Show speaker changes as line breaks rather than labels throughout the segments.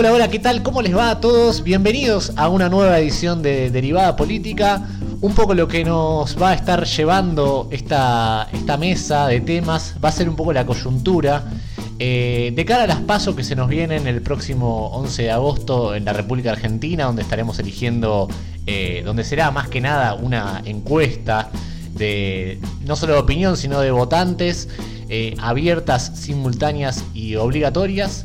Hola, hola, ¿qué tal? ¿Cómo les va a todos? Bienvenidos a una nueva edición de Derivada Política. Un poco lo que nos va a estar llevando esta, esta mesa de temas va a ser un poco la coyuntura. Eh, de cara a las pasos que se nos vienen el próximo 11 de agosto en la República Argentina, donde estaremos eligiendo, eh, donde será más que nada una encuesta de no solo de opinión, sino de votantes, eh, abiertas, simultáneas y obligatorias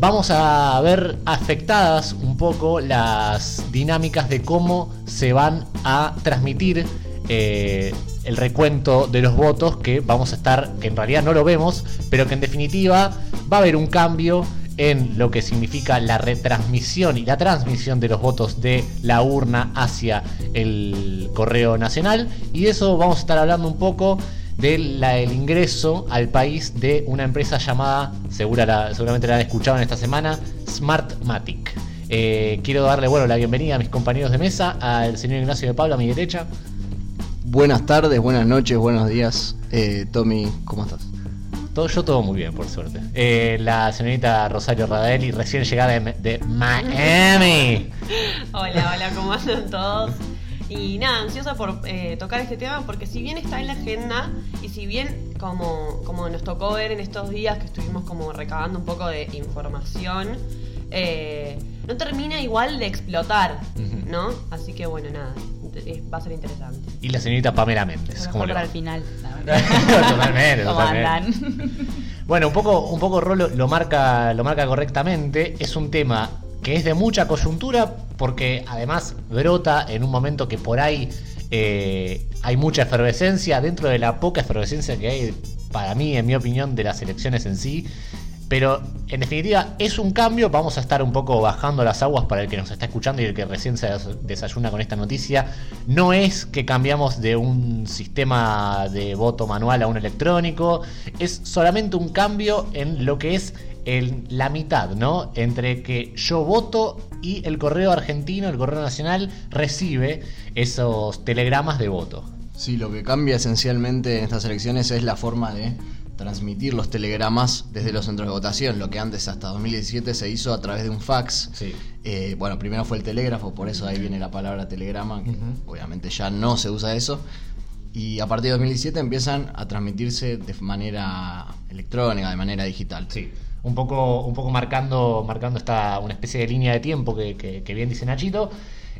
vamos a ver afectadas un poco las dinámicas de cómo se van a transmitir eh, el recuento de los votos que vamos a estar, que en realidad no lo vemos, pero que en definitiva va a haber un cambio en lo que significa la retransmisión y la transmisión de los votos de la urna hacia el correo nacional. Y eso vamos a estar hablando un poco del ingreso al país de una empresa llamada, segura seguramente la han escuchado en esta semana, Smartmatic. Eh, quiero darle bueno, la bienvenida a mis compañeros de mesa, al señor Ignacio de Pablo a mi derecha.
Buenas tardes, buenas noches, buenos días. Eh, Tommy, ¿cómo estás?
Todo, yo todo muy bien, por suerte. Eh, la señorita Rosario Radaeli, recién llegada de, de Miami.
hola, hola, ¿cómo andan todos? Y nada, ansiosa por eh, tocar este tema porque si bien está en la agenda y si bien como, como nos tocó ver en estos días que estuvimos como recabando un poco de información, eh, no termina igual de explotar, ¿no? Así que bueno, nada, va a ser interesante.
Y la señorita Pamela Méndez.
¿cómo para el final.
totalmente, totalmente. Bueno, un poco, un poco Rolo lo marca, lo marca correctamente. Es un tema que es de mucha coyuntura porque además brota en un momento que por ahí eh, hay mucha efervescencia dentro de la poca efervescencia que hay para mí, en mi opinión, de las elecciones en sí. Pero en definitiva es un cambio, vamos a estar un poco bajando las aguas para el que nos está escuchando y el que recién se desayuna con esta noticia. No es que cambiamos de un sistema de voto manual a un electrónico, es solamente un cambio en lo que es en la mitad, ¿no? Entre que yo voto y el correo argentino, el correo nacional, recibe esos telegramas de voto.
Sí, lo que cambia esencialmente en estas elecciones es la forma de transmitir los telegramas desde los centros de votación, lo que antes hasta 2017 se hizo a través de un fax. Eh, bueno, primero fue el telégrafo, por eso ahí viene la palabra telegrama, obviamente ya no se usa eso. Y a partir de 2017 empiezan a transmitirse de manera electrónica, de manera digital.
Sí un poco, un poco marcando, marcando esta, una especie de línea de tiempo que, bien dice Nachito.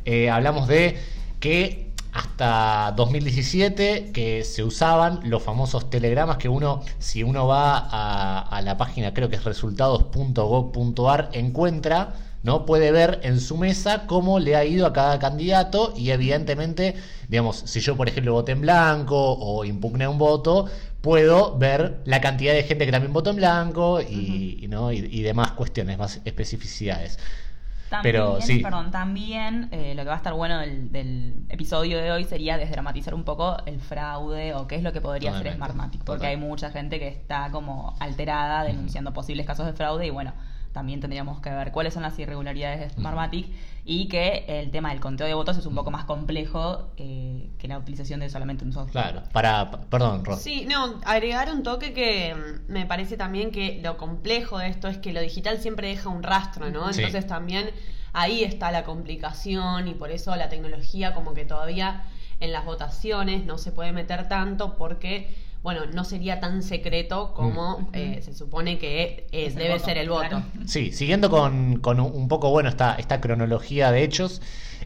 Eh, hablamos de que hasta 2017 que se usaban los famosos telegramas que uno, si uno va a, a la página creo que es resultados.gov.ar, encuentra ¿no? Puede ver en su mesa cómo le ha ido a cada candidato y evidentemente, digamos, si yo por ejemplo voté en blanco o impugné un voto, puedo ver la cantidad de gente que también votó en blanco y, ¿no? y, demás cuestiones, más especificidades.
También, Pero sí. Perdón, también eh, lo que va a estar bueno del, episodio de hoy sería desdramatizar un poco el fraude o qué es lo que podría hacer Smartmatic, porque hay mucha gente que está como alterada denunciando posibles casos de fraude y bueno, también tendríamos que ver cuáles son las irregularidades de Smartmatic y que el tema del conteo de votos es un poco más complejo que la utilización de solamente un software.
Claro, para, perdón, Ros.
Sí, no, agregar un toque que mm, me parece también que lo complejo de esto es que lo digital siempre deja un rastro, ¿no? Entonces también ahí está la complicación y por eso la tecnología como que todavía en las votaciones no se puede meter tanto porque bueno, no sería tan secreto como mm. eh, se supone que debe ser el voto.
Sí, siguiendo con, un poco, bueno, esta, esta cronología de hechos,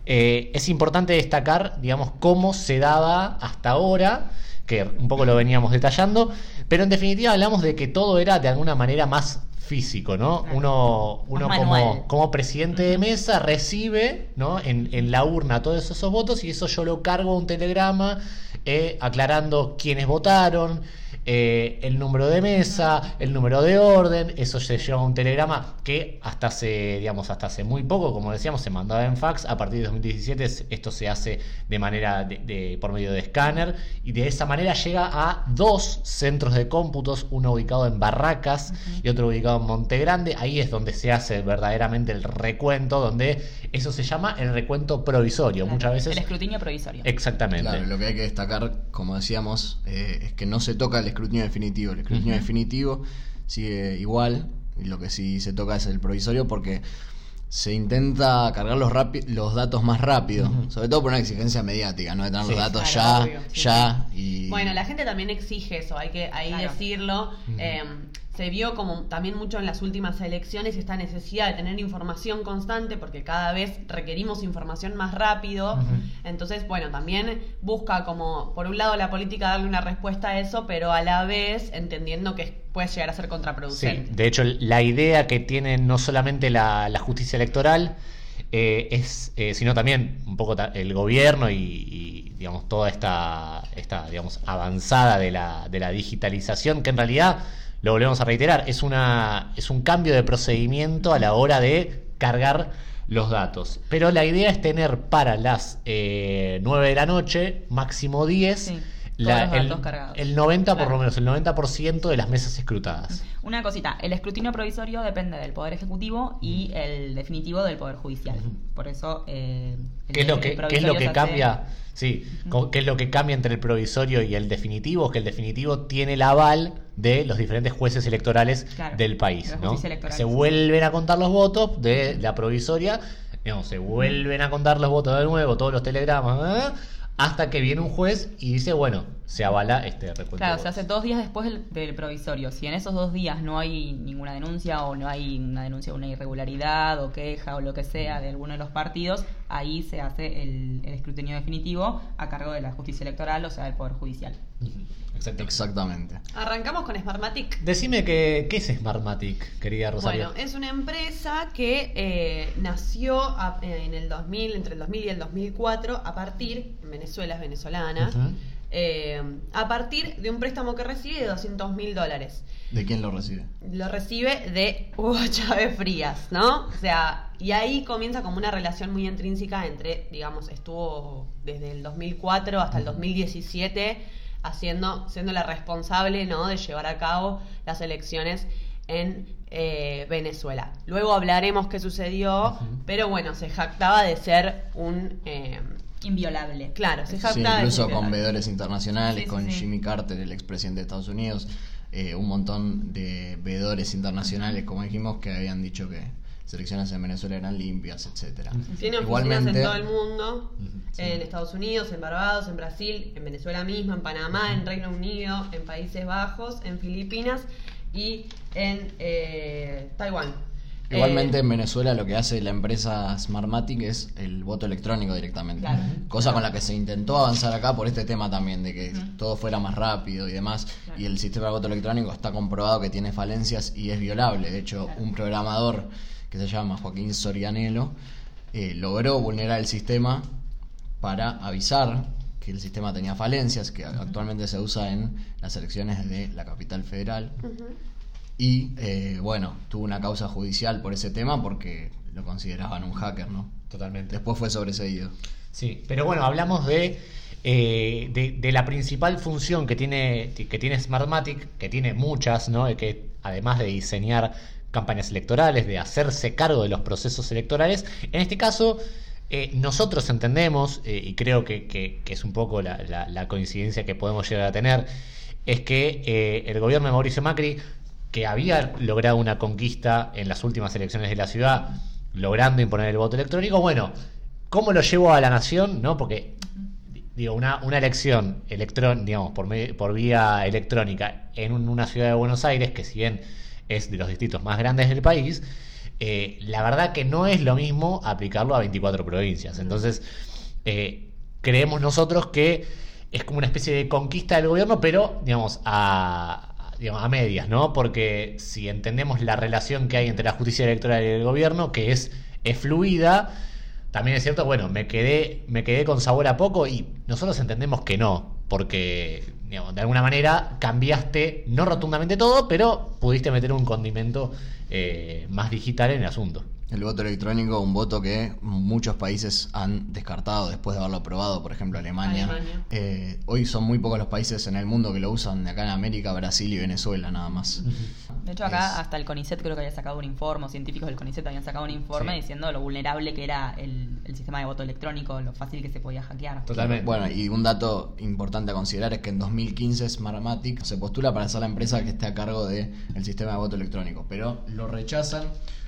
eh, es importante destacar, digamos, cómo se daba hasta ahora, que un poco lo veníamos detallando, pero en definitiva hablamos de que todo era de alguna manera más físico, ¿no? Uno, uno como, como, presidente de mesa recibe ¿no? en, en, la urna todos esos votos y eso yo lo cargo a un telegrama eh, aclarando quiénes votaron, eh, el número de mesa, el número de orden, eso se lleva a un telegrama que hasta hace, digamos, hasta hace muy poco, como decíamos, se mandaba en fax, a partir de 2017 esto se hace de manera de, por medio de escáner. Y de esa manera llega a dos centros de cómputos, uno ubicado en Barracas y otro ubicado en Monte Grande, ahí es donde se hace verdaderamente el recuento, donde eso se llama el recuento provisorio, muchas veces...
El escrutinio provisorio.
Exactamente.
lo que hay que destacar, como decíamos, eh, es que no se toca el escrutinio definitivo. El escrutinio definitivo sigue igual, y lo que sí se toca es el provisorio porque se intenta cargar los, los datos más rápido, sobre todo por una exigencia mediática, ¿no? De tener los datos ya, ya y...
Bueno, la gente también exige eso, hay que ahí decirlo se vio como también mucho en las últimas elecciones esta necesidad de tener información constante porque cada vez requerimos información más rápido. Entonces, bueno, también busca como, por un lado, la política darle una respuesta a eso, pero a la vez entendiendo que puede llegar a ser contraproducente.
de hecho, la idea que tiene no solamente la, justicia electoral, eh, es, eh, sino también un poco el gobierno y, digamos toda esta, esta digamos avanzada de la, de la digitalización que en realidad lo volvemos a reiterar, es, una, es un cambio de procedimiento a la hora de cargar los datos. Pero la idea es tener para las 9 eh, de la noche, máximo 10, el, 90 por lo menos, el 90% de las mesas escrutadas.
Una cosita, el escrutinio provisorio depende del Poder Ejecutivo y el definitivo del Poder Judicial. Por eso...
Eh, ¿Qué, es lo que, ¿Qué es lo que cambia? Sí, ¿qué es lo que cambia entre el provisorio y el definitivo? Que el definitivo tiene el aval de los diferentes jueces electorales del país. ¿no? Se vuelven a contar los votos de la provisoria, digamos, se vuelven a contar los votos de nuevo, todos los telegramas. ¿eh? Hasta que viene un juez y dice, bueno, se avala este recuento.
Claro, se hace dos días después del, provisorio. Si en esos dos días no hay ninguna denuncia o no hay una denuncia de una irregularidad o queja o lo que sea de alguno de los partidos, ahí se hace el, escrutinio definitivo a cargo de la justicia electoral, o sea, del Poder Judicial.
Exactamente.
Arrancamos con Smartmatic.
Decime que, qué es Smartmatic, querida Rosario.
Bueno, es una empresa que eh, nació en el 2000, entre el 2000 y el 2004, a partir, en Venezuela es venezolana, eh, a partir de un préstamo que recibe de 200 mil dólares.
¿De quién lo recibe?
Lo recibe de Hugo Chávez Frías, ¿no? O sea, y ahí comienza como una relación muy intrínseca entre, digamos, estuvo desde el 2004 hasta el 2017 haciendo, siendo la responsable ¿no? de llevar a cabo las elecciones en eh, Venezuela. Luego hablaremos qué sucedió, pero bueno, se jactaba de ser un...
Eh, Inviolable.
Claro,
se jactaba incluso con veedores internacionales, con Jimmy Carter, el expresidente de Estados Unidos, eh, un montón de veedores internacionales, como dijimos, que habían dicho que selecciones en Venezuela eran limpias, etcétera.
Tiene oficinas en todo el mundo, en Estados Unidos, en Barbados, en Brasil, en Venezuela mismo, en Panamá, en Reino Unido, en Países Bajos, en Filipinas y en eh, Taiwán.
Igualmente eh, en Venezuela lo que hace la empresa Smartmatic es el voto electrónico directamente. Cosa con la que se intentó avanzar acá por este tema también, de que todo fuera más rápido y demás. Y el sistema de voto electrónico está comprobado que tiene falencias y es violable. De hecho, un programador que se llama Joaquín Sorianelo, eh, logró vulnerar el sistema para avisar que el sistema tenía falencias, que actualmente se usa en las elecciones de la capital federal. Y eh, bueno, tuvo una causa judicial por ese tema porque lo consideraban un hacker, ¿no?
Totalmente.
Después fue sobreseído.
Sí, pero bueno, hablamos de, eh, de, la principal función que tiene, que tiene Smartmatic, que tiene muchas, ¿no? Que además de diseñar campañas electorales, de hacerse cargo de los procesos electorales. En este caso, eh, nosotros entendemos, eh, y creo que, es un poco la, coincidencia que podemos llegar a tener, es que eh, el gobierno de Mauricio Macri, que había logrado una conquista en las últimas elecciones de la ciudad, logrando imponer el voto electrónico, bueno, ¿cómo lo llevó a la nación? ¿No? Porque digo, una, una elección electrón, digamos, por, por vía electrónica en una ciudad de Buenos Aires, que si bien es de los distritos más grandes del país, eh, la verdad que no es lo mismo aplicarlo a 24 provincias. Entonces, eh, creemos nosotros que es como una especie de conquista del gobierno, pero, digamos, a, a medias, ¿no? Porque si entendemos la relación que hay entre la justicia electoral y el gobierno, que es, es fluida, también es cierto, bueno, me quedé, me quedé con sabor a poco y nosotros entendemos que no, porque de alguna manera cambiaste, no rotundamente todo, pero pudiste meter un condimento eh, más digital en el asunto.
El voto electrónico, un voto que muchos países han descartado después de haberlo aprobado, por ejemplo Alemania. Eh, hoy son muy pocos los países en el mundo que lo usan, de acá en América, Brasil y Venezuela nada más.
De hecho acá hasta el CONICET creo que había sacado un informe, científicos del CONICET habían sacado un informe diciendo lo vulnerable que era el, sistema de voto electrónico, lo fácil que se podía hackear.
Totalmente. Bueno, y un dato importante a considerar es que en 2015 Smartmatic se postula para ser la empresa que esté a cargo del sistema de voto electrónico, pero lo rechazan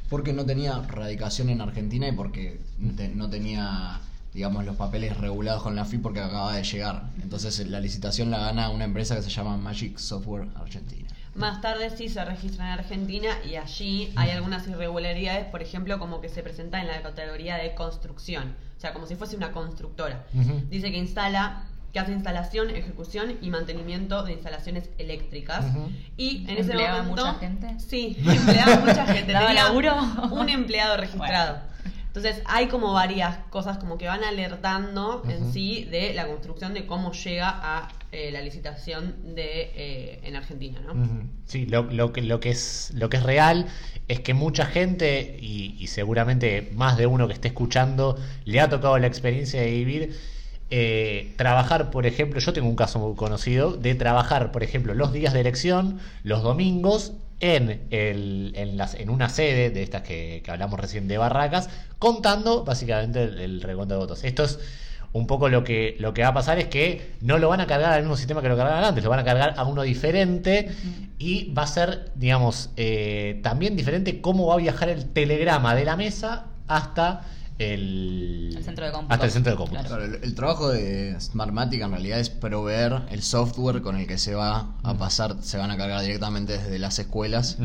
Porque no tenía radicación en Argentina y porque no tenía digamos, los papeles regulados con la FI porque acaba de llegar. Entonces la licitación la gana una empresa que se llama Magic Software Argentina.
Más tarde sí se registra en Argentina y allí hay algunas irregularidades, por ejemplo, como que se presenta en la categoría de construcción, o sea, como si fuese una constructora. Dice que instala que hace instalación, ejecución y mantenimiento de instalaciones eléctricas. Y en ese momento.
mucha gente?
Sí, empleaba mucha gente.
Tenía laburo?
un empleado registrado. Entonces hay como varias cosas como que van alertando en sí de la construcción de cómo llega a eh, la licitación de eh, en Argentina, ¿no?
Sí, lo, lo, que, lo, que es, lo que es real es que mucha gente, y, seguramente más de uno que esté escuchando, le ha tocado la experiencia de vivir eh, trabajar, por ejemplo, yo tengo un caso muy conocido, de trabajar, por ejemplo, los días de elección, los domingos, en, el, en, las, en una sede de estas que, hablamos recién de Barracas, contando básicamente el, el de votos. Esto es un poco lo que, lo que va a pasar es que no lo van a cargar al mismo sistema que lo cargaban antes, lo van a cargar a uno diferente y va a ser, digamos, eh, también diferente cómo va a viajar el telegrama de la mesa hasta el,
centro de
cómputo. Hasta el centro de
cómputo. el, trabajo de Smartmatic en realidad es proveer el software con el que se va a pasar, se van a cargar directamente desde las escuelas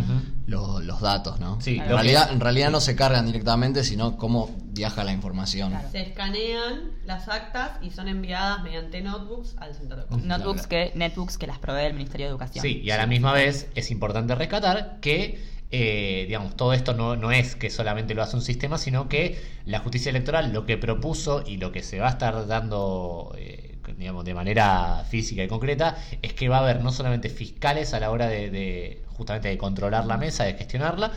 los, datos, ¿no?
Sí,
en, realidad, en realidad no se cargan directamente, sino cómo viaja la información.
Se escanean las actas y son enviadas mediante notebooks al centro de cómputo.
Notebooks que, netbooks que las provee el Ministerio de Educación.
Sí, y a la misma vez es importante rescatar que eh, digamos, todo esto no, no, es que solamente lo hace un sistema, sino que la justicia electoral lo que propuso y lo que se va a estar dando, eh, digamos, de manera física y concreta, es que va a haber no solamente fiscales a la hora de justamente de controlar la mesa, de gestionarla,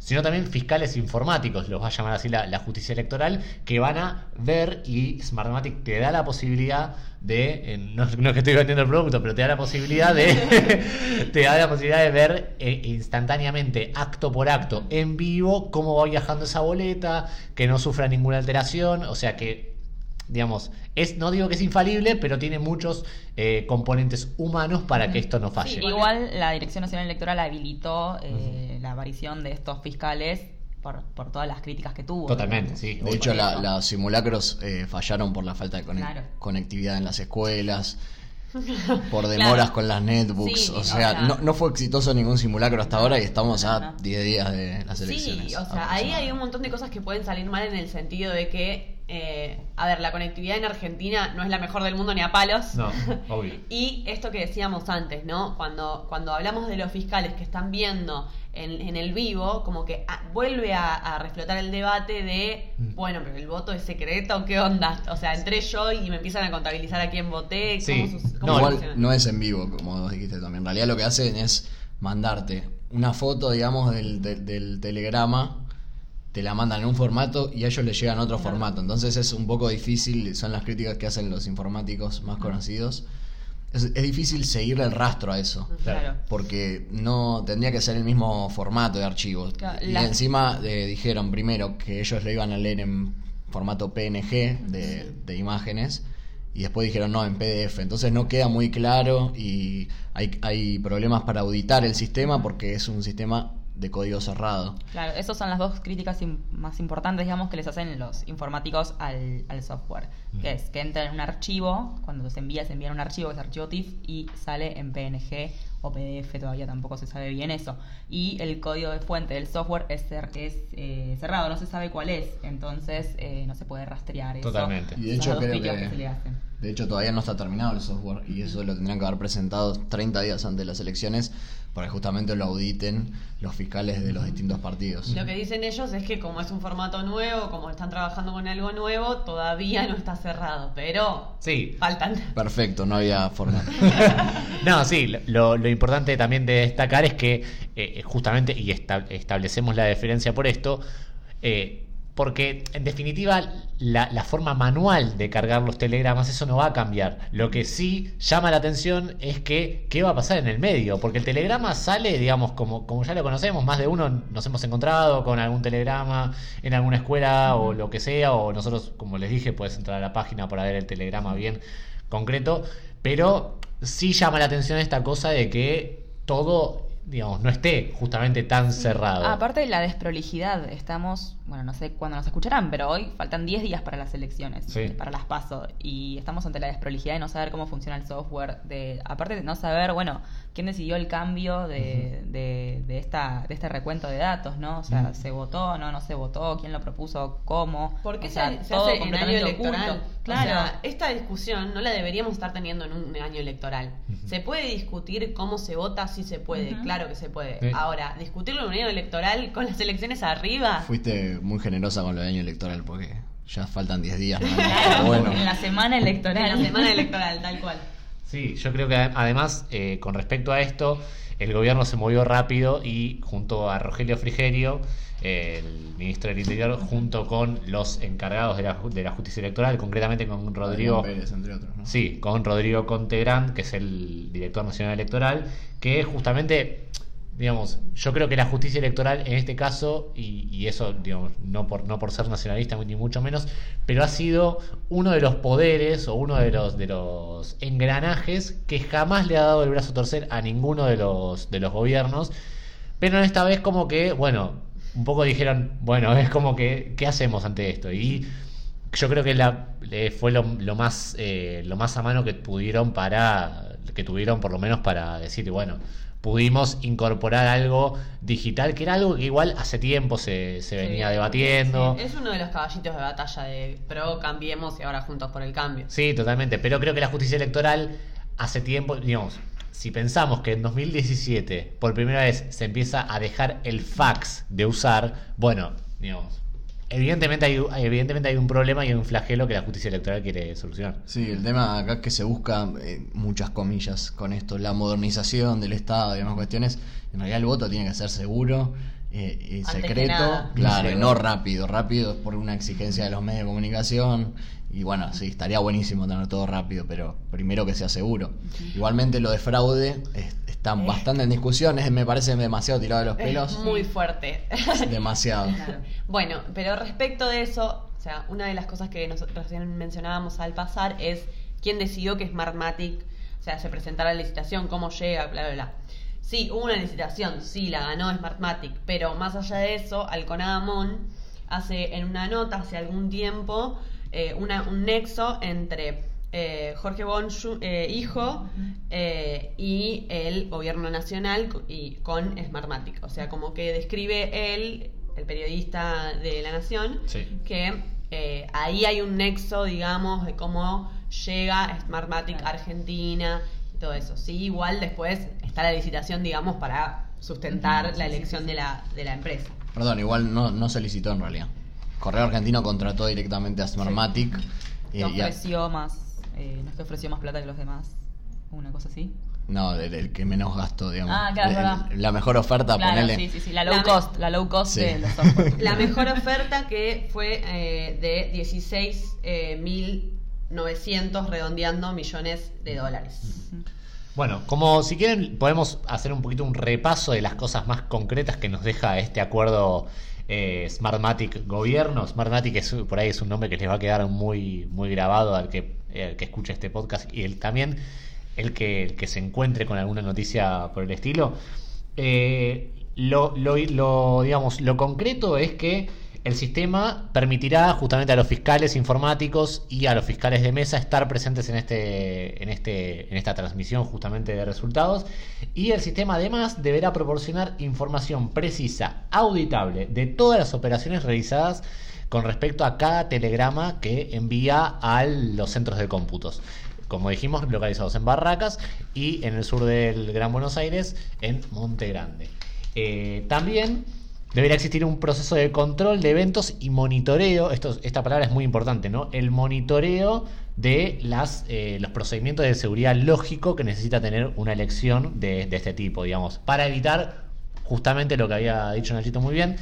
sino también fiscales informáticos, los va a llamar así la, justicia electoral, que van a ver y Smartmatic te da la posibilidad de, no, es que estoy vendiendo el producto, pero te da la posibilidad de, te da la posibilidad de ver eh, instantáneamente, acto por acto, en vivo, cómo va viajando esa boleta, que no sufra ninguna alteración, o sea que digamos, es, no digo que es infalible, pero tiene muchos eh, componentes humanos para que esto no falle.
igual la Dirección Nacional Electoral habilitó eh, la aparición de estos fiscales por, por, todas las críticas que tuvo.
Totalmente, sí.
De hecho, los simulacros eh, fallaron por la falta de conectividad en las escuelas. por demoras con las netbooks. o, sea, no, no, fue exitoso ningún simulacro hasta ahora y estamos a 10 días de las elecciones.
Sí, o sea, ahí hay un montón de cosas que pueden salir mal en el sentido de que eh, a ver, la conectividad en Argentina no es la mejor del mundo ni a palos.
No, obvio.
y esto que decíamos antes, ¿no? Cuando, cuando hablamos de los fiscales que están viendo en, el vivo, como que ah, vuelve a, reflotar el debate de, mm. bueno, pero el voto es secreto, ¿qué onda? O sea, entré yo y me empiezan a contabilizar a quién voté.
no, igual no es en vivo, como dijiste también. En realidad lo que hacen es mandarte una foto, digamos, del, del telegrama te la mandan en un formato y a ellos les llegan otro formato. Entonces es un poco difícil, son las críticas que hacen los informáticos más conocidos. Es, difícil seguirle el rastro a eso. Claro. Porque no tendría que ser el mismo formato de archivos. Y encima eh, dijeron primero que ellos lo iban a leer en formato PNG de, de imágenes y después dijeron no en PDF. Entonces no queda muy claro y hay, hay problemas para auditar el sistema porque es un sistema de código cerrado.
Claro, esas son las dos críticas más importantes, digamos, que les hacen los informáticos al, software. Que es que entra en un archivo, cuando se envía, se envía un archivo, que es archivo TIFF, y sale en PNG o PDF, todavía tampoco se sabe bien eso. Y el código de fuente del software es, es eh, cerrado, no se sabe cuál es, entonces eh, no se puede rastrear eso.
Totalmente.
Y de hecho creo que, de hecho todavía no está terminado el software y eso lo tendrían que haber presentado 30 días antes de las elecciones para que justamente lo auditen los fiscales de los distintos partidos.
Lo que dicen ellos es que como es un formato nuevo, como están trabajando con algo nuevo, todavía no está cerrado, pero
sí.
faltan.
Perfecto, no había forma.
no, sí, lo, importante también de destacar es que eh, justamente, y establecemos la diferencia por esto, eh, porque en definitiva la, forma manual de cargar los telegramas, eso no va a cambiar. Lo que sí llama la atención es que qué va a pasar en el medio, porque el telegrama sale, digamos, como, como ya lo conocemos, más de uno nos hemos encontrado con algún telegrama en alguna escuela o lo que sea, o nosotros, como les dije, puedes entrar a la página para ver el telegrama bien concreto, pero sí llama la atención esta cosa de que todo digamos, no esté justamente tan cerrado.
Aparte de la desprolijidad, estamos, bueno, no sé cuándo nos escucharán, pero hoy faltan 10 días para las elecciones, para las PASO, y estamos ante la desprolijidad de no saber cómo funciona el software, de aparte de no saber, bueno, quién decidió el cambio de, de, esta, de este recuento de datos, ¿no? O sea, ¿se votó, no, no se votó? ¿Quién lo propuso? ¿Cómo?
Porque se, hace en año electoral. Claro. esta discusión no la deberíamos estar teniendo en un año electoral. Se puede discutir cómo se vota, sí se puede, claro que se puede. Ahora, discutirlo en un año electoral con las elecciones arriba.
Fuiste muy generosa con lo de año electoral porque ya faltan 10 días.
bueno. En la semana electoral.
En la semana electoral, tal cual.
Sí, yo creo que además, eh, con respecto a esto, el gobierno se movió rápido y junto a Rogelio Frigerio, el ministro del Interior, junto con los encargados de la, de la justicia electoral, concretamente con Rodrigo. entre otros, Sí, con Rodrigo Contegrán, que es el director nacional electoral, que justamente digamos, yo creo que la justicia electoral en este caso, y, eso, digamos, no por, no por ser nacionalista ni mucho menos, pero ha sido uno de los poderes o uno de los, de los engranajes que jamás le ha dado el brazo a torcer a ninguno de los, de los gobiernos, pero en esta vez como que, bueno, un poco dijeron, bueno, es como que, ¿qué hacemos ante esto? Y yo creo que la, fue lo, más, eh, lo más a mano que pudieron para, que tuvieron por lo menos para decir, bueno, pudimos incorporar algo digital, que era algo que igual hace tiempo se, se venía debatiendo.
Es uno de los caballitos de batalla de pro, cambiemos y ahora juntos por el cambio.
Sí, totalmente, pero creo que la justicia electoral hace tiempo, digamos, si pensamos que en 2017 por primera vez se empieza a dejar el fax de usar, bueno, digamos, Evidentemente hay, evidentemente hay un problema y hay un flagelo que la justicia electoral quiere solucionar.
Sí, el tema acá es que se busca, eh, muchas comillas con esto, la modernización del Estado y demás cuestiones. En realidad el voto tiene que ser seguro, eh, secreto, claro, y no rápido. Rápido por una exigencia de los medios de comunicación. Y bueno, sí, estaría buenísimo tener todo rápido, pero primero que sea seguro. Igualmente lo de fraude está eh. bastante en discusión, me parece demasiado tirado de los pelos.
muy fuerte.
Demasiado.
Bueno, pero respecto de eso, o sea, una de las cosas que nosotros recién mencionábamos al pasar es quién decidió que Smartmatic, o sea, se presentara la licitación, cómo llega, bla, bla, bla. Sí, hubo una licitación, sí, la ganó Smartmatic, pero más allá de eso, Alconadamón hace en una nota hace algún tiempo eh, un nexo entre eh, Jorge Bon, eh, hijo, y el gobierno nacional y con Smartmatic. O sea, como que describe él, el periodista de La Nación, que ahí hay un nexo, digamos, de cómo llega Smartmatic a Argentina y todo eso. Sí, igual después está la licitación, digamos, para sustentar la elección de la, de la empresa.
Perdón, igual no, no se licitó en realidad. Correo Argentino contrató directamente a Smartmatic.
Sí. ofreció más, eh, no es que ofreció más plata que los demás, una cosa así.
No, el, que menos gasto, digamos. Ah, claro, La mejor oferta, claro,
Sí, sí, sí, la low cost, la low cost de los
La mejor oferta que fue eh, de 16 eh, mil 900 redondeando millones de dólares.
Bueno, como si quieren podemos hacer un poquito un repaso de las cosas más concretas que nos deja este acuerdo eh, Smartmatic Gobierno. Smartmatic es, por ahí es un nombre que les va a quedar muy, muy grabado al que, eh, que escuche este podcast y el, también el que, que se encuentre con alguna noticia por el estilo. Eh, lo, lo, digamos, lo concreto es que el sistema permitirá justamente a los fiscales informáticos y a los fiscales de mesa estar presentes en, este, en, este, en esta transmisión justamente de resultados. Y el sistema además deberá proporcionar información precisa, auditable, de todas las operaciones realizadas con respecto a cada telegrama que envía a los centros de cómputos. Como dijimos, localizados en Barracas y en el sur del Gran Buenos Aires, en Monte Grande. Eh, también Debería existir un proceso de control de eventos y monitoreo, esta palabra es muy importante, ¿no? El monitoreo de eh, los procedimientos de seguridad lógico que necesita tener una elección de, este tipo, digamos, para evitar justamente lo que había dicho Nachito muy bien,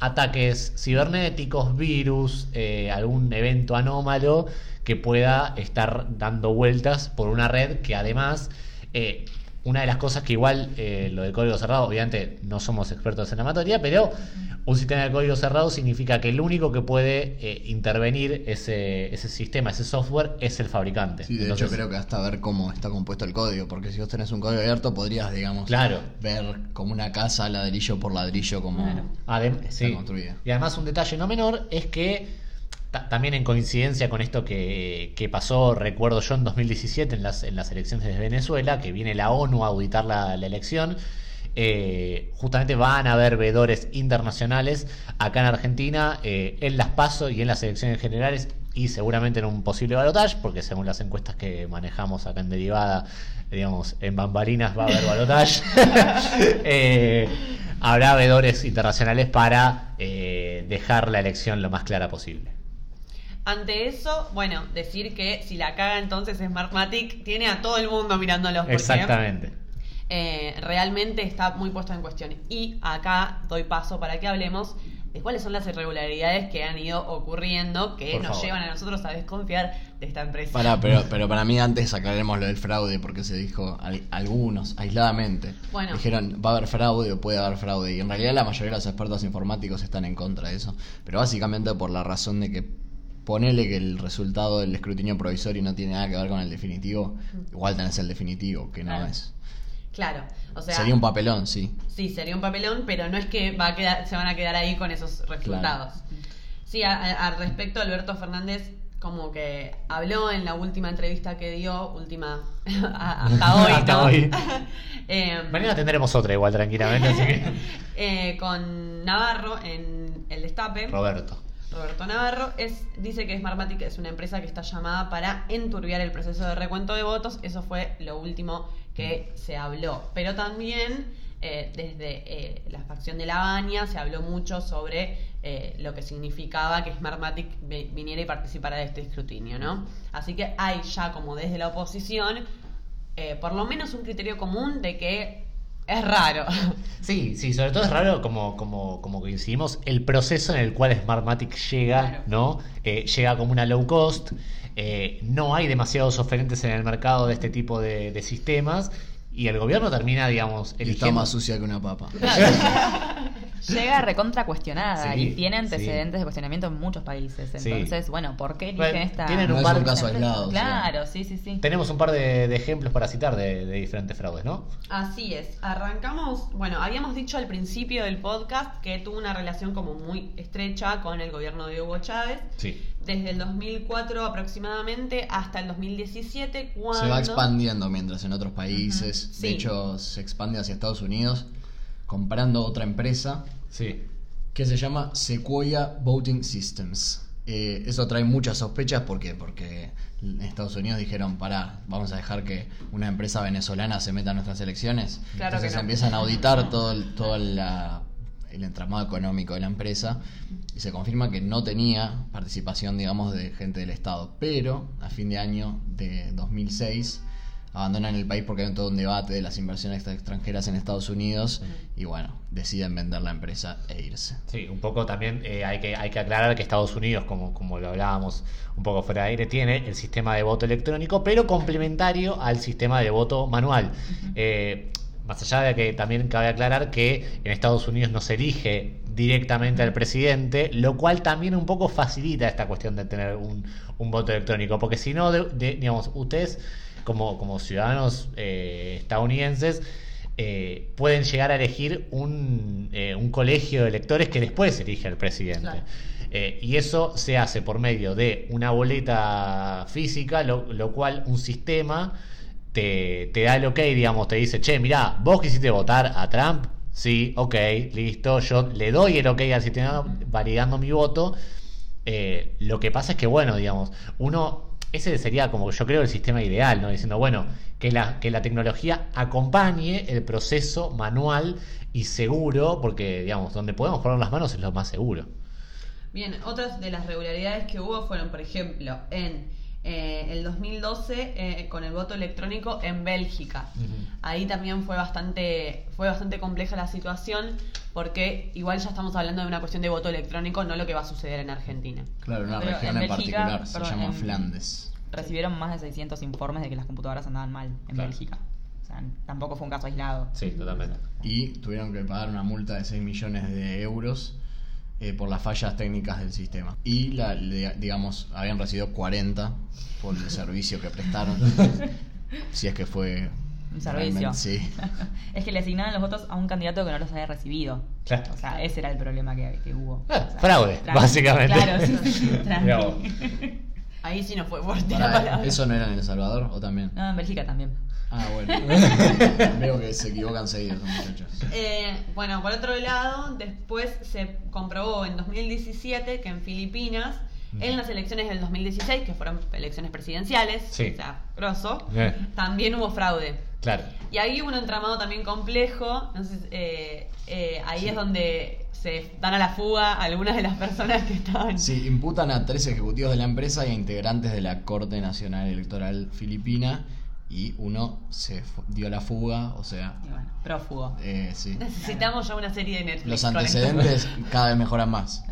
ataques cibernéticos, virus, eh, algún evento anómalo que pueda estar dando vueltas por una red que además... Eh, una de las cosas que igual eh, lo de código cerrado, obviamente no somos expertos en la materia, pero un sistema de código cerrado significa que el único que puede eh, intervenir ese, ese sistema, ese software, es el fabricante.
Sí, de hecho creo que hasta ver cómo está compuesto el código, porque si vos tenés un código abierto podrías, digamos,
claro.
ver como una casa ladrillo por ladrillo como
está construida. Y además un detalle no menor es que también en coincidencia con esto que, pasó, recuerdo yo, en 2017 en las, en las elecciones de Venezuela, que viene la ONU a auditar la, elección, eh, justamente van a haber veedores internacionales acá en Argentina, eh, en las PASO y en las elecciones generales y seguramente en un posible balotaje, porque según las encuestas que manejamos acá en Derivada, digamos, en bambalinas va a haber balotaje. Eh, habrá veedores internacionales para dejar la elección lo más clara posible.
Ante eso, bueno, decir que si la caga entonces Smartmatic tiene a todo el mundo mirándolos.
Exactamente.
Eh, realmente está muy puesto en cuestión. Y acá doy paso para que hablemos de cuáles son las irregularidades que han ido ocurriendo que nos llevan a nosotros a desconfiar de esta empresa.
Para, pero, pero para mí antes aclaremos lo del fraude, porque se dijo algunos, aisladamente. Bueno. Dijeron, va a haber fraude o puede haber fraude. Y en realidad la mayoría de los expertos informáticos están en contra de eso. Pero básicamente por la razón de que ponele que el resultado del escrutinio provisorio no tiene nada que ver con el definitivo, igual tenés el definitivo, que no es.
Claro, o sea...
Sería un papelón, sí.
Sí, sería un papelón, pero no es que va a quedar, se van a quedar ahí con esos resultados. Sí, al respecto, Alberto Fernández como que habló en la última entrevista que dio, última hasta hoy. hasta hoy.
eh, Mañana tendremos otra igual, tranquilamente. así que...
eh, con Navarro en el destape.
Roberto.
Roberto Navarro, es, dice que Smartmatic es una empresa que está llamada para enturbiar el proceso de recuento de votos. Eso fue lo último que se habló. Pero también eh, desde eh, la facción de la Baña se habló mucho sobre eh, lo que significaba que Smartmatic viniera y participara de este escrutinio, ¿no? Así que hay ya como desde la oposición por lo menos un criterio común de que es raro.
Sí, sí, sobre todo es raro como, como, como coincidimos, el proceso en el cual Smartmatic llega, ¿no? Eh, llega como una low cost, eh, no hay demasiados oferentes en el mercado de este tipo de, de sistemas y el gobierno termina, digamos,
eligiendo... Está más sucia que una papa.
Llega recontra cuestionada y tiene antecedentes de cuestionamiento en muchos países. Entonces, bueno, ¿por qué eligen esta...?
Tienen un par de casos aislados.
Claro, sí, sí, sí.
Tenemos un par de, ejemplos para citar de, diferentes fraudes, ¿no?
Así es. Arrancamos, bueno, habíamos dicho al principio del podcast que tuvo una relación como muy estrecha con el gobierno de Hugo Chávez.
Sí.
Desde el 2004 aproximadamente hasta el 2017 cuando...
Se va expandiendo mientras en otros países, de hecho se expande hacia Estados Unidos comprando otra empresa
sí.
que se llama Sequoia Voting Systems. Eh, eso trae muchas sospechas porque porque en Estados Unidos dijeron para vamos a dejar que una empresa venezolana se meta en nuestras elecciones
claro
entonces empiezan a auditar todo el, todo el entramado económico de la empresa y se confirma que no tenía participación digamos de gente del Estado pero a fin de año de 2006 abandonan el país porque hay todo un debate de las inversiones extranjeras en Estados Unidos y bueno, deciden vender la empresa e irse.
Sí, un poco también eh, hay, que, hay que aclarar que Estados Unidos, como, como lo hablábamos un poco fuera de aire, tiene el sistema de voto electrónico, pero complementario al sistema de voto manual. Eh, más allá de que también cabe aclarar que en Estados Unidos no se elige directamente al presidente, lo cual también un poco facilita esta cuestión de tener un, voto electrónico, porque si no, digamos, ustedes como, como ciudadanos eh, estadounidenses, eh, pueden llegar a elegir un, eh, un, colegio de electores que después elige al presidente. y eso se hace por medio de una boleta física, lo, cual un sistema te, te, da el ok, digamos, te dice, che, mirá, vos quisiste votar a Trump, sí, ok, listo, yo le doy el ok al sistema validando mi voto. lo que pasa es que, bueno, digamos, uno ese sería como yo creo el sistema ideal, ¿no? Diciendo, bueno, que la, que la tecnología acompañe el proceso manual y seguro, porque, digamos, donde podemos poner las manos es lo más seguro.
Bien, otras de las regularidades que hubo fueron, por ejemplo, en eh, el 2012 eh, con el voto electrónico en Bélgica. Ahí también fue bastante, fue bastante compleja la situación porque igual ya estamos hablando de una cuestión de voto electrónico, no lo que va a suceder en Argentina.
Claro, una región en, particular, se llama Flandes.
Recibieron más de 600 informes de que las computadoras andaban mal en Bélgica. tampoco fue un caso aislado.
Sí, totalmente.
Y tuvieron que pagar una multa de 6 millones de euros eh, por las fallas técnicas del sistema. Y, la, digamos, habían recibido 40 por el servicio que prestaron. si es que fue
un servicio.
Sí.
es que le asignaban los votos a un candidato que no los había recibido. Claro. O sea, ese era el problema que, hubo.
Ah, fraude, básicamente. Claro, sí, sí,
Ahí sí no fue fuerte
la palabra. ¿Eso no era en El Salvador o también?
No, en Bélgica también.
Ah, bueno. Veo que se equivocan seguido los muchachos.
Eh, bueno, por otro lado, después se comprobó en 2017 que en Filipinas, en las elecciones del 2016, que fueron elecciones presidenciales, o sea, grosso, también hubo fraude.
Claro.
Y ahí hubo un entramado también complejo. Entonces, eh, eh, ahí es donde se dan a la fuga algunas de las personas que estaban.
Sí, imputan a tres ejecutivos de la empresa y a integrantes de la Corte Nacional Electoral Filipina y uno se dio la fuga, o sea...
Y bueno, prófugo.
Eh, sí.
Necesitamos ya una serie de Netflix.
Los antecedentes cada vez mejoran más.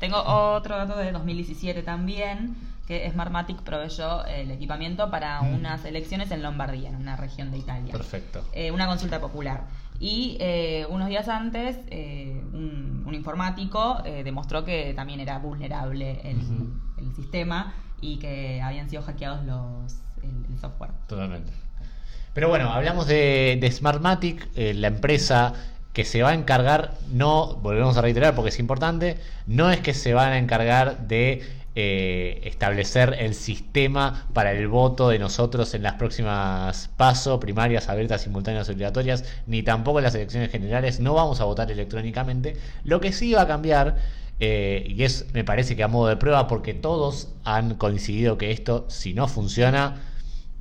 Tengo otro dato de 2017 también, que Smartmatic proveyó el equipamiento para mm. unas elecciones en Lombardía, en una región de Italia.
Perfecto.
Eh, una consulta popular. Y eh, unos días antes, eh, un, informático demostró que también era vulnerable el, sistema y que habían sido hackeados los, el, software.
Totalmente. Pero bueno, hablamos de, de Smartmatic, la empresa que se va a encargar, no, volvemos a reiterar porque es importante, no es que se van a encargar de eh, establecer el sistema para el voto de nosotros en las próximas pasos, primarias, abiertas, simultáneas, obligatorias, ni tampoco en las elecciones generales, no vamos a votar electrónicamente. Lo que sí va a cambiar, eh, y es, me parece que a modo de prueba, porque todos han coincidido que esto, si no funciona,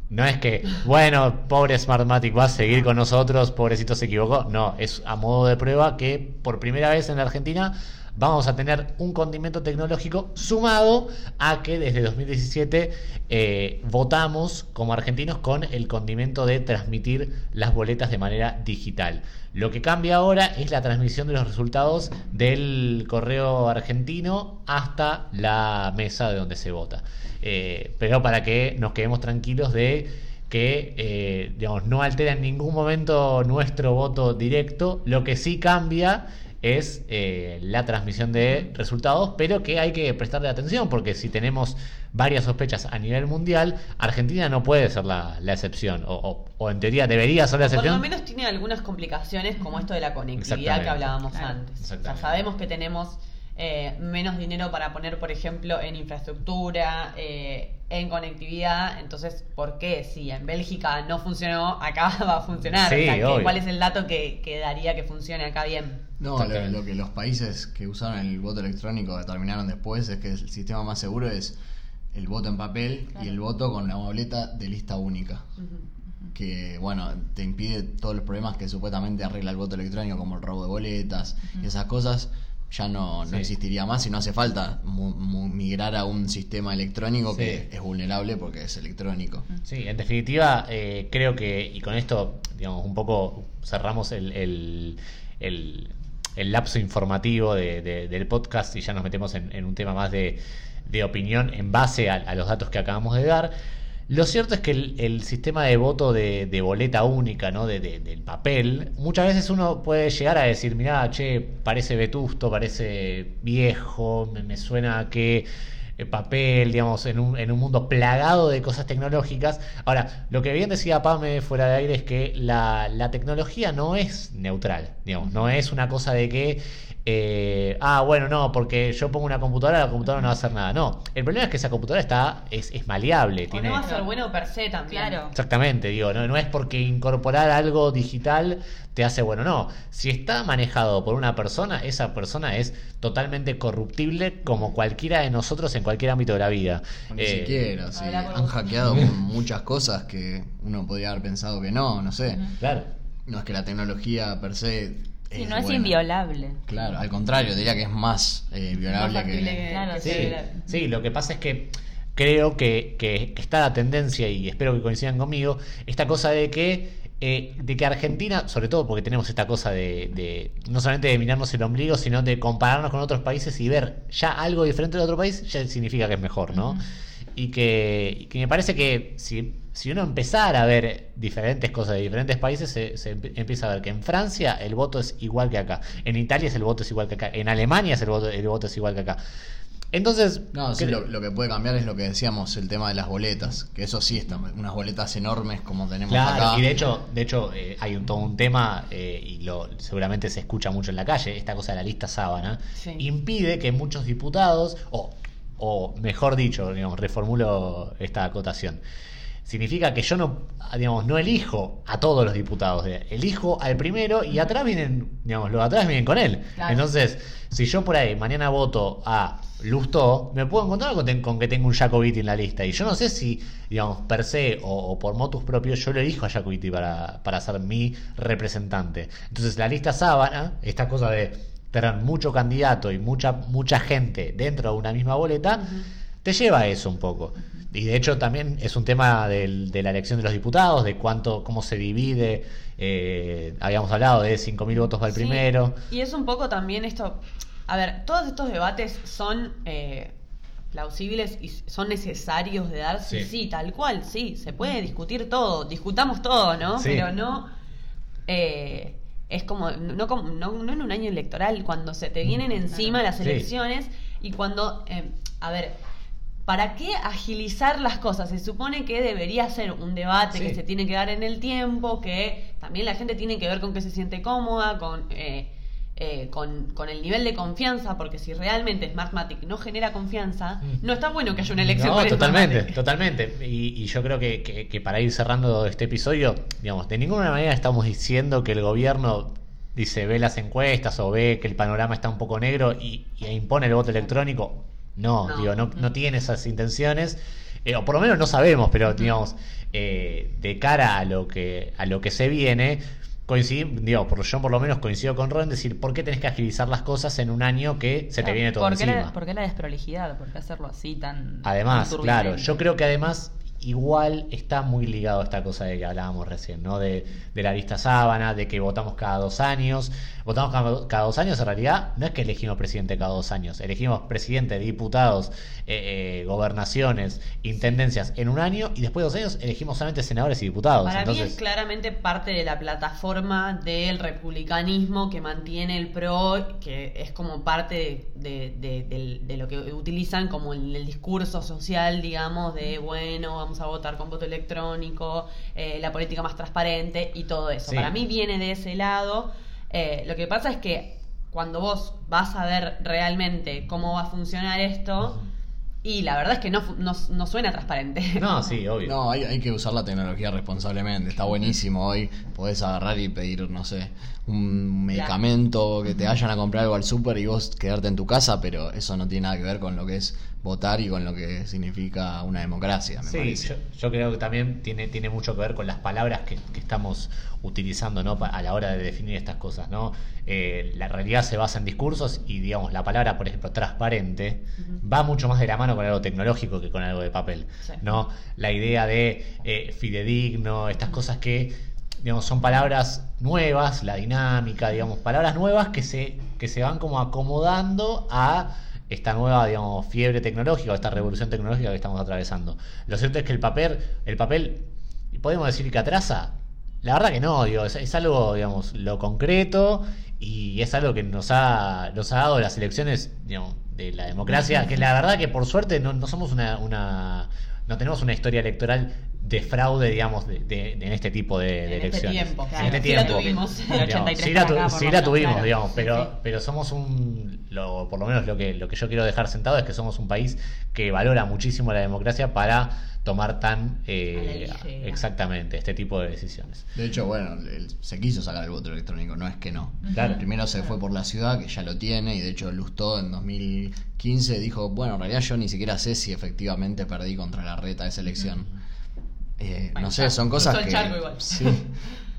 no es que, bueno, pobre Smartmatic va a seguir con nosotros, pobrecito se equivocó. No, es a modo de prueba que por primera vez en la Argentina vamos a tener un condimento tecnológico sumado a que desde 2017 eh, votamos como argentinos con el condimento de transmitir las boletas de manera digital. Lo que cambia ahora es la transmisión de los resultados del correo argentino hasta la mesa de donde se vota. Eh, pero para que nos quedemos tranquilos de que eh, digamos, no altera en ningún momento nuestro voto directo. Lo que sí cambia es eh, la transmisión de resultados, pero que hay que prestarle atención, porque si tenemos varias sospechas a nivel mundial, Argentina no puede ser la, excepción, o, en teoría debería ser la excepción.
Por lo menos tiene algunas complicaciones como esto de la conectividad que hablábamos antes. sabemos que tenemos eh, menos dinero para poner, por ejemplo, en infraestructura, eh, en conectividad. Entonces, ¿por qué? Si en Bélgica no funcionó, acá va a funcionar. ¿Cuál es el dato que, daría que funcione acá bien?
No, lo, que los países que usaron el voto electrónico determinaron después es que el sistema más seguro es el voto en papel y el voto con la boleta de lista única. Que, bueno, te impide todos los problemas que supuestamente arregla el voto electrónico, como el robo de boletas y esas cosas ya no, no existiría más y no hace falta migrar a un sistema electrónico que es vulnerable porque es electrónico.
Sí, en definitiva, eh, creo que, y con esto, digamos, un poco cerramos el, el, el, lapso informativo de, del podcast y ya nos metemos en, un tema más de, de opinión en base a los datos que acabamos de dar. Lo cierto es que el, sistema de voto de, boleta única, ¿no? De, del papel, muchas veces uno puede llegar a decir, mirá, che, parece vetusto, parece viejo, me, suena que eh, papel, digamos, en un, en un mundo plagado de cosas tecnológicas. Ahora, lo que bien decía Pame fuera de aire es que la, la tecnología no es neutral, digamos, no es una cosa de que eh, ah, bueno, no, porque yo pongo una computadora, la computadora no va a hacer nada. No, el problema es que esa computadora está es, es maleable.
tiene... no va a ser bueno per se también. Claro.
Exactamente, digo, no, no es porque incorporar algo digital te hace bueno, no. Si está manejado por una persona, esa persona es totalmente corruptible como cualquiera de nosotros en cualquier ámbito de la vida.
Ni eh, siquiera, sí. Han hackeado muchas cosas que uno podría haber pensado que no, no sé.
Claro.
No es que la tecnología per se
Sí, no es inviolable.
Claro, al contrario, diría que es más eh, violable que...
sí, lo que pasa es que creo que, que, está la tendencia, y espero que coincidan conmigo, esta cosa de que eh, de que Argentina, sobre todo porque tenemos esta cosa de, de, no solamente de mirarnos el ombligo, sino de compararnos con otros países y ver ya algo diferente de otro país, ya significa que es mejor, ¿no? y, que, y que me parece que si si uno empezara a ver diferentes cosas de diferentes países, se, empieza a ver que en Francia el voto es igual que acá, en Italia es el voto es igual que acá, en Alemania es el voto, el voto es igual que acá. Entonces.
No, lo, que puede cambiar es lo que decíamos, el tema de las boletas. Que eso sí está, unas boletas enormes como tenemos
claro, Y de hecho, de hecho eh, hay un, todo un tema, eh, y lo seguramente se escucha mucho en la calle, esta cosa de la lista sábana, impide que muchos diputados, o, o mejor dicho, digamos, reformulo esta acotación significa que yo no, digamos, no elijo a todos los diputados, elijo al primero y atrás vienen, digamos, los atrás vienen con él. Entonces, si yo por ahí mañana voto a Lustó, me puedo encontrar con, que tengo un Jacobiti en la lista. Y yo no sé si, digamos, per se o, por motus propios, yo le elijo a Jacobiti para, para ser mi representante. Entonces, la lista sábana, esta cosa de tener mucho candidato y mucha, mucha gente dentro de una misma boleta, te lleva a eso un poco. Y de hecho también es un tema de la elección de los diputados, de cuánto, cómo se divide. Eh, habíamos hablado de 5.000 votos para el primero.
Y es un poco también esto, a ver, todos estos debates son eh, plausibles y son necesarios de darse, sí. tal cual, sí, se puede discutir todo, discutamos todo, ¿no? Pero no... Eh, es como no, no, en un año electoral, cuando se te vienen encima las elecciones y cuando, a ver, ¿Para qué agilizar las cosas? Se supone que debería ser un debate que se tiene que dar en el tiempo, que también la gente tiene que ver con que se siente cómoda, con, eh, eh, con, el nivel de confianza, porque si realmente Smartmatic no genera confianza, mm. no está bueno que haya una elección.
No, totalmente, totalmente. Y, yo creo que, para ir cerrando este episodio, digamos, de ninguna manera estamos diciendo que el gobierno dice ve las encuestas o ve que el panorama está un poco negro y, y impone el voto electrónico no, digo, no, no tiene esas intenciones. Eh, o por lo menos no sabemos, pero digamos, eh, de cara a lo que, a lo que se viene, digo, por, yo por lo menos coincido con Ron en decir, ¿por qué tenés que agilizar las cosas en un año que se te viene todo
¿por
encima?
La, ¿Por qué la desprolijidad? ¿Por qué hacerlo así tan...
Además, claro, yo creo que además igual está muy ligado a esta cosa de que hablábamos recién, ¿no? De, la lista sábana, de que votamos cada dos años. Votamos cada, dos años, en realidad, no es que elegimos presidente cada dos años, elegimos presidente, diputados, eh, eh, gobernaciones, intendencias en un año y después de dos años elegimos solamente senadores y diputados.
Para mí es claramente parte de la plataforma del republicanismo que mantiene el PRO, que es como parte de, lo que utilizan como el discurso social, digamos, de bueno, vamos a votar con voto electrónico, eh, la política más transparente y todo eso. Para mí viene de ese lado. Eh, lo que pasa es que cuando vos vas a ver realmente cómo va a funcionar esto, y la verdad es que no, no, suena transparente.
No, sí, obvio.
No, hay, hay, que usar la tecnología responsablemente. Está buenísimo hoy. Podés agarrar y pedir, no sé, un medicamento, que te vayan a comprar algo al súper y vos quedarte en tu casa, pero eso no tiene nada que ver con lo que es votar y con lo que significa una democracia, me
sí, Yo, creo que también tiene, tiene mucho que ver con las palabras que, estamos utilizando ¿no? a la hora de definir estas cosas. ¿no? Eh, la realidad se basa en discursos y, digamos, la palabra, por ejemplo, transparente, va mucho más de la mano con algo tecnológico que con algo de papel. ¿no? La idea de eh, fidedigno, estas cosas que digamos, son palabras nuevas, la dinámica, digamos, palabras nuevas que se, que se van como acomodando a esta nueva, digamos, fiebre tecnológica o esta revolución tecnológica que estamos atravesando. Lo cierto es que el papel, el papel, podemos decir que atrasa. La verdad que no, digo, es, algo, digamos, lo concreto y es algo que nos ha, nos ha dado las elecciones, digamos, de la democracia, que la verdad que por suerte no, no somos una, una, no tenemos una historia electoral de fraude, digamos, de, en este tipo de,
este
elecciones.
Tiempo, En este tiempo. Sí la tuvimos.
sí la, tuvimos, digamos, pero, pero somos un, lo, por lo menos lo que, lo que yo quiero dejar sentado es que somos un país que valora muchísimo la democracia para tomar tan eh, exactamente este tipo de decisiones.
De hecho, bueno, se quiso sacar el voto electrónico, no es que no. Claro. Primero se fue por la ciudad, que ya lo tiene, y de hecho Lustó en 2015 dijo, bueno, en realidad yo ni siquiera sé si efectivamente perdí contra la reta esa elección. Eh, no sé, son cosas que... Sí.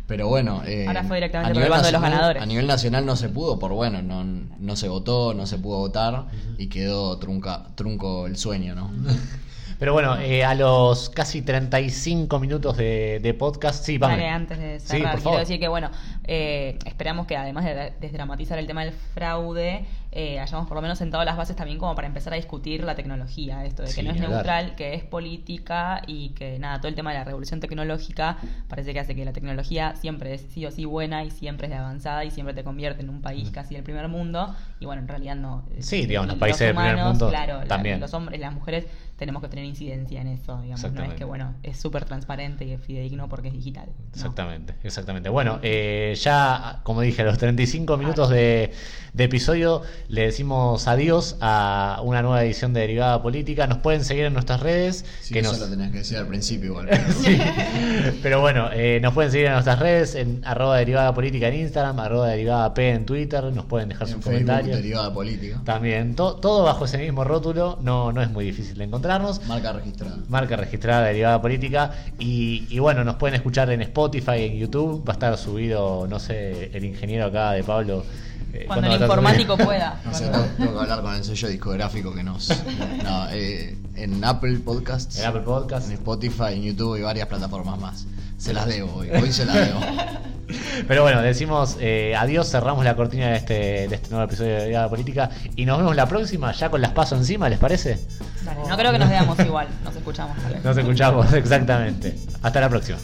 Pero bueno,
eh, Ahora fue directamente a, nivel de los ganadores.
a nivel nacional no se pudo, por bueno, no, no se votó, no se pudo votar y quedó trunca, trunco el sueño, ¿no?
Pero bueno, eh, a los casi 35 minutos de, podcast, sí,
vale. antes de cerrar, quiero decir que, bueno, eh, esperamos que además de desdramatizar el tema del fraude, eh, hayamos por lo menos sentado las bases también como para empezar a discutir la tecnología, esto de que no es neutral, que es política y que nada, todo el tema de la revolución tecnológica parece que hace que la tecnología siempre es sí o sí buena y siempre es de avanzada y siempre te convierte en un país casi del primer mundo y bueno, en realidad no.
Sí, digamos, los países del primer mundo
claro, también. los hombres, las mujeres tenemos que tener incidencia en eso, digamos, no es que bueno, es súper transparente y es fidedigno porque es digital.
Exactamente, exactamente. Bueno, eh, ya como dije, a los 35 minutos de, de episodio le decimos adiós a una nueva edición de Derivada Política. Nos pueden seguir en nuestras redes.
que eso lo tenías que decir al principio igual.
Pero bueno, eh, nos pueden seguir en nuestras redes, en arroba derivada política en Instagram, arroba derivada P en Twitter, nos pueden dejar sus comentarios.
Derivada política.
También, todo bajo ese mismo rótulo, no, no es muy difícil de encontrarnos.
Marca registrada.
Marca registrada, derivada política. Y, y bueno, nos pueden escuchar en Spotify, en YouTube. Va a estar subido, no sé, el ingeniero acá de Pablo
eh, cuando, el informático pueda.
No sé, tengo que hablar con el sello discográfico que nos. No, eh, en Apple Podcasts.
En Apple Podcasts.
En Spotify, en YouTube y varias plataformas más. Se las debo hoy. Hoy se las debo.
Pero bueno, decimos eh, adiós, cerramos la cortina de este, de este nuevo episodio de Vida Política y nos vemos la próxima, ya con las pasos encima, ¿les parece?
no creo que nos veamos igual, nos escuchamos.
Nos escuchamos, exactamente. Hasta la próxima.